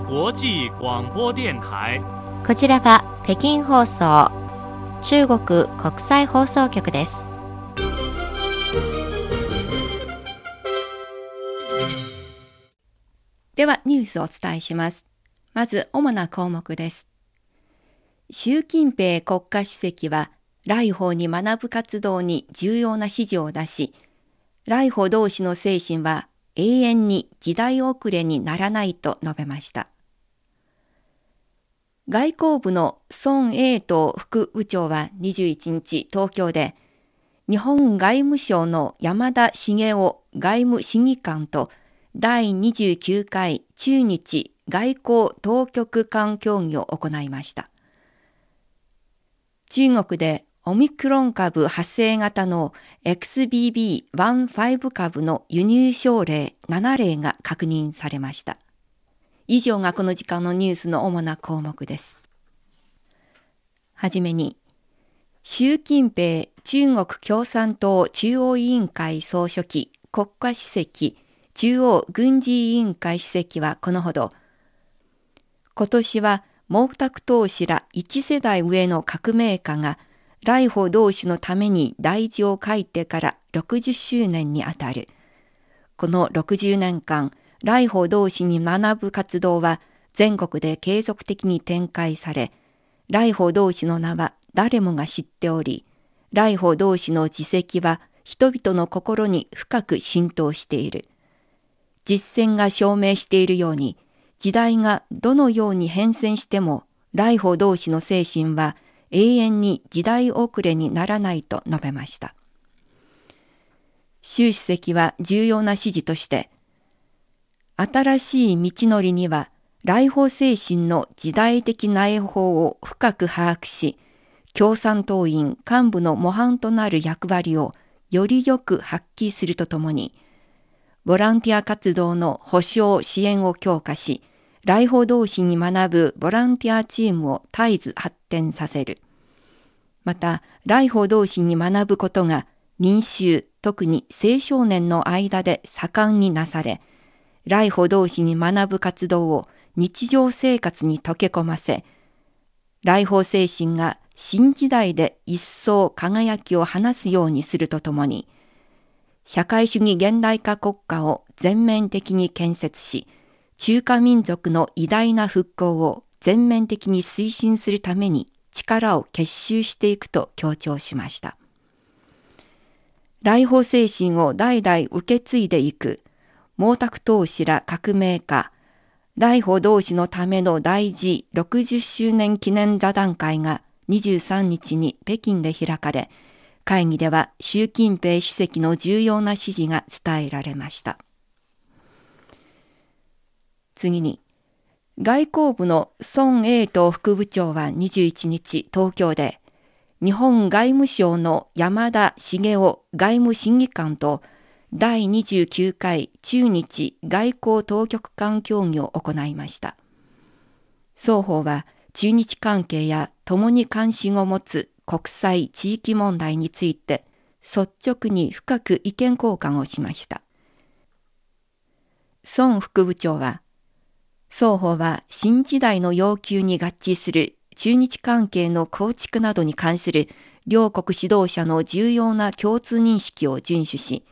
際广播電台。こちらは北京放送中国国際放送局です。ではニュースをお伝えします。まず主な項目です。習近平国家主席は来訪に学ぶ活動に重要な指示を出し、来訪同士の精神は永遠に時代遅れにならないと述べました。外交部の孫英東副部長は21日東京で、日本外務省の山田茂雄外務審議官と第29回中日外交当局間協議を行いました。中国でオミクロン株発生型の XBB.1.5 株の輸入症例7例が確認されました。以上がこの時間のニュースの主な項目です。はじめに、習近平中国共産党中央委員会総書記国家主席中央軍事委員会主席はこのほど、今年は毛沢東氏ら一世代上の革命家が来訪同士のために大事を書いてから60周年にあたる。この60年間、来訪同士に学ぶ活動は全国で継続的に展開され、来訪同士の名は誰もが知っており、来訪同士の実績は人々の心に深く浸透している。実践が証明しているように、時代がどのように変遷しても、来訪同士の精神は永遠に時代遅れにならないと述べました。習主席は重要な指示として、新しい道のりには来訪精神の時代的内包を深く把握し、共産党員幹部の模範となる役割をよりよく発揮するとともに、ボランティア活動の保障支援を強化し、来訪同士に学ぶボランティアチームを絶えず発展させる。また、来訪同士に学ぶことが民衆、特に青少年の間で盛んになされ、来訪同士に学ぶ活動を日常生活に溶け込ませ、来訪精神が新時代で一層輝きを放すようにするとともに、社会主義現代化国家を全面的に建設し、中華民族の偉大な復興を全面的に推進するために力を結集していくと強調しました。来訪精神を代々受け継いでいく毛沢東氏ら革命家、来訪同士のための大事60周年記念座談会が23日に北京で開かれ、会議では習近平主席の重要な指示が伝えられました。次に、外交部の孫英東副部長は21日東京で、日本外務省の山田茂雄外務審議官と第29回中日外交当局間協議を行いました。双方は中日関係や共に関心を持つ国際地域問題について率直に深く意見交換をしました。孫副部長は、双方は新時代の要求に合致する中日関係の構築などに関する両国指導者の重要な共通認識を遵守し、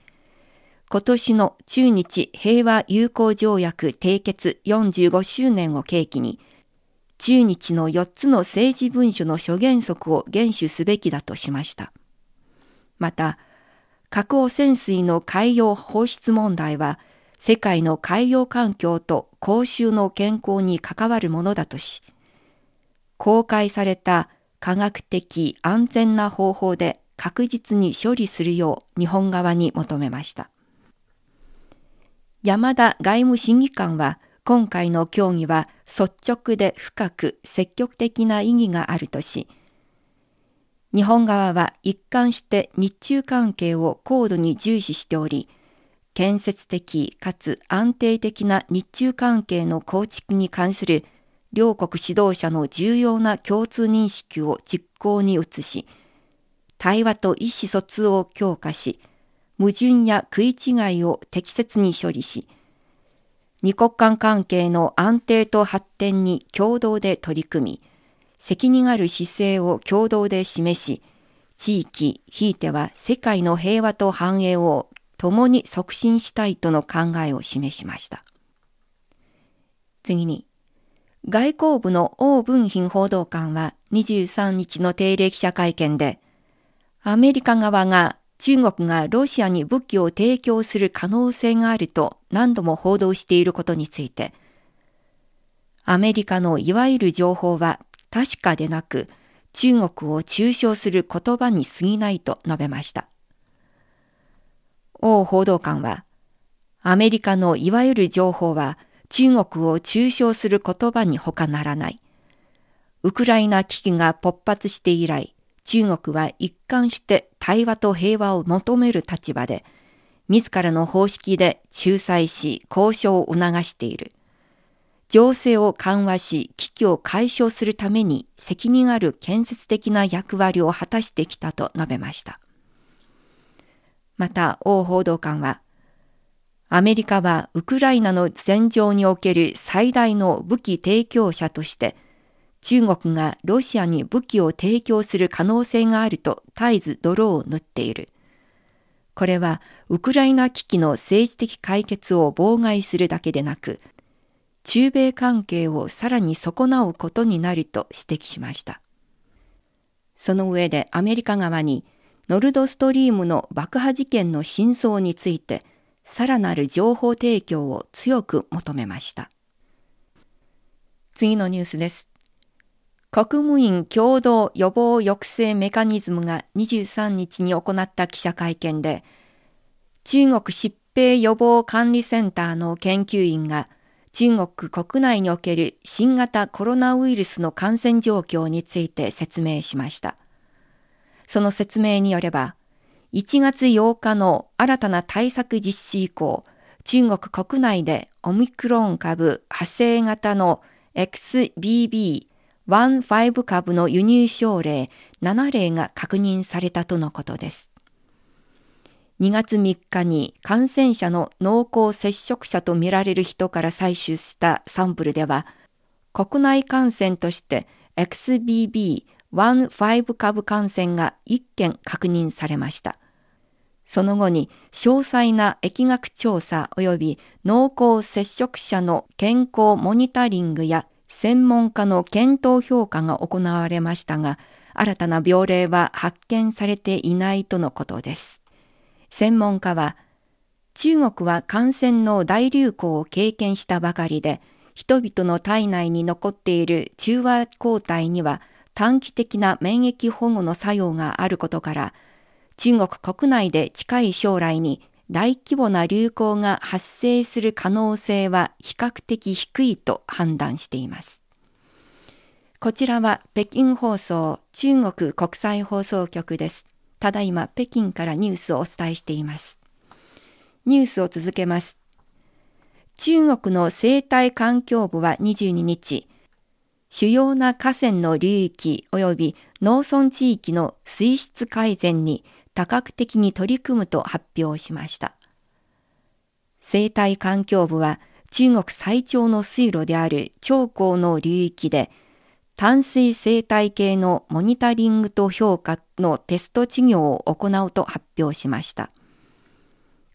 今年の中日平和友好条約締結45周年を契機に、中日の4つの政治文書の諸原則を厳守すべきだとしました。また、核汚染水の海洋放出問題は、世界の海洋環境と公衆の健康に関わるものだとし、公開された科学的安全な方法で確実に処理するよう日本側に求めました。山田外務審議官は今回の協議は率直で深く積極的な意義があるとし、日本側は一貫して日中関係を高度に重視しており、建設的かつ安定的な日中関係の構築に関する両国指導者の重要な共通認識を実行に移し、対話と意思疎通を強化し、矛盾や食い違いを適切に処理し、二国間関係の安定と発展に共同で取り組み、責任ある姿勢を共同で示し、地域、ひいては世界の平和と繁栄を共に促進したいとの考えを示しました。次に、外交部の王文賓報道官は23日の定例記者会見で、アメリカ側が中国がロシアに武器を提供する可能性があると何度も報道していることについて、アメリカのいわゆる情報は確かでなく、中国を中傷する言葉に過ぎないと述べました。王報道官は、アメリカのいわゆる情報は中国を中傷する言葉に他ならない。ウクライナ危機が勃発して以来、中国は一貫して対話と平和を求める立場で、自らの方式で仲裁し交渉を促している。情勢を緩和し危機を解消するために責任ある建設的な役割を果たしてきたと述べました。また、王報道官は、アメリカはウクライナの戦場における最大の武器提供者として、中国がロシアに武器を提供する可能性があると絶えず泥を塗っている。これはウクライナ危機の政治的解決を妨害するだけでなく、中米関係をさらに損なうことになると指摘しました。その上でアメリカ側にノルドストリームの爆破事件の真相についてさらなる情報提供を強く求めました。次のニュースです。国務院共同予防抑制メカニズムが23日に行った記者会見で、中国疾病予防管理センターの研究員が中国国内における新型コロナウイルスの感染状況について説明しました。その説明によれば、1月8日の新たな対策実施以降、中国国内でオミクロン株派生型の XBB.1.5 株の輸入症例7例が確認されたとのことです。2月3日に感染者の濃厚接触者とみられる人から採取したサンプルでは、国内感染として XBB 1.5株感染が1件確認されました。その後に詳細な疫学調査及び濃厚接触者の健康モニタリングや専門家の検討評価が行われましたが、新たな病例は発見されていないとのことです。専門家は、中国は感染の大流行を経験したばかりで、人々の体内に残っている中和抗体には短期的な免疫保護の作用があることから、中国国内で近い将来に大規模な流行が発生する可能性は比較的低いと判断しています。こちらは北京放送中国国際放送局です。ただいま北京からニュースをお伝えしています。ニュースを続けます。中国の生態環境部は22日、主要な河川の流域及び農村地域の水質改善に多角的に取り組むと発表しました。生態環境部は中国最長の水路である長江の流域で淡水生態系のモニタリングと評価のテスト事業を行うと発表しました。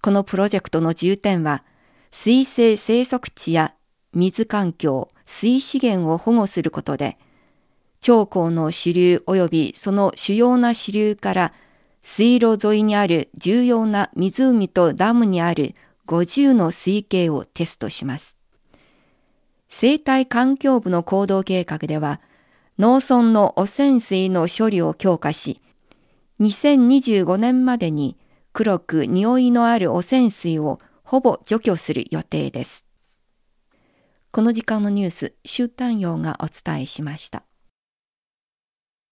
このプロジェクトの重点は水生生息地や水環境、水資源を保護することで長江の支流及びその主要な支流から水路沿いにある重要な湖とダムにある50の水系をテストします。生態環境部の行動計画では、農村の汚染水の処理を強化し、2025年までに黒く匂いのある汚染水をほぼ除去する予定です。この時間のニュース、週単陽がお伝えしました。